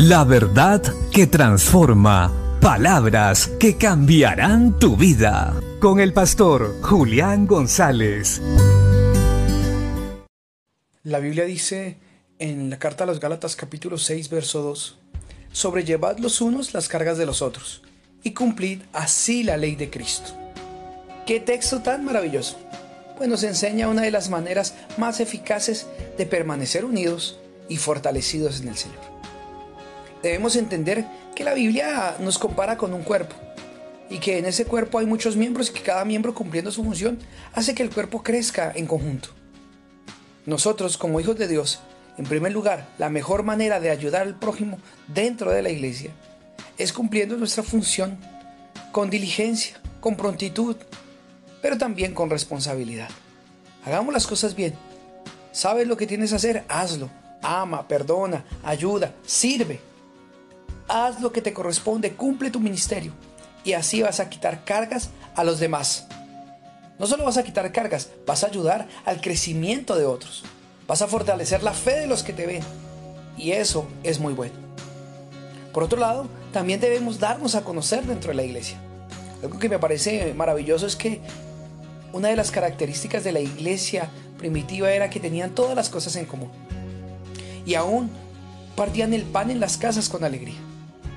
La verdad que transforma. Palabras que cambiarán tu vida. Con el pastor Julián González. La Biblia dice en la carta a los Gálatas capítulo 6 verso 2, sobrellevad los unos las cargas de los otros y cumplid así la ley de Cristo. Qué texto tan maravilloso. Pues nos enseña una de las maneras más eficaces de permanecer unidos y fortalecidos en el Señor. Debemos entender que la Biblia nos compara con un cuerpo y que en ese cuerpo hay muchos miembros y que cada miembro cumpliendo su función hace que el cuerpo crezca en conjunto. Nosotros como hijos de Dios, en primer lugar, la mejor manera de ayudar al prójimo dentro de la iglesia es cumpliendo nuestra función con diligencia, con prontitud, pero también con responsabilidad. Hagamos las cosas bien. ¿Sabes lo que tienes que hacer? Hazlo. Ama, perdona, ayuda, sirve. Haz lo que te corresponde, cumple tu ministerio y así vas a quitar cargas a los demás. No solo vas a quitar cargas, vas a ayudar al crecimiento de otros. Vas a fortalecer la fe de los que te ven. Y eso es muy bueno. Por otro lado, también debemos darnos a conocer dentro de la iglesia. Algo que me parece maravilloso es que una de las características de la iglesia primitiva era que tenían todas las cosas en común. Y aún partían el pan en las casas con alegría.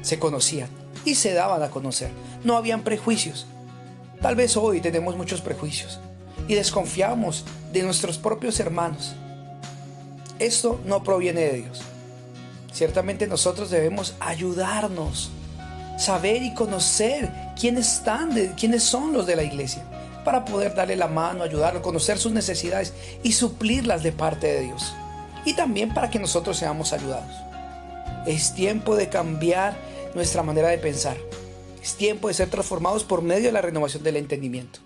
Se conocían y se daban a conocer. No habían prejuicios. Tal vez hoy tenemos muchos prejuicios y desconfiamos de nuestros propios hermanos. Esto no proviene de Dios. Ciertamente nosotros debemos ayudarnos, saber y conocer quiénes están, de, quiénes son los de la iglesia, para poder darle la mano, ayudarlo, conocer sus necesidades y suplirlas de parte de Dios. Y también para que nosotros seamos ayudados. Es tiempo de cambiar nuestra manera de pensar. Es tiempo de ser transformados por medio de la renovación del entendimiento.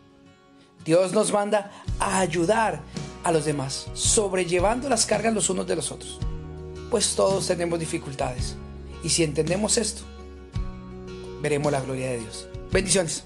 Dios nos manda a ayudar a los demás, sobrellevando las cargas los unos de los otros. Pues todos tenemos dificultades. Y si entendemos esto, veremos la gloria de Dios. Bendiciones.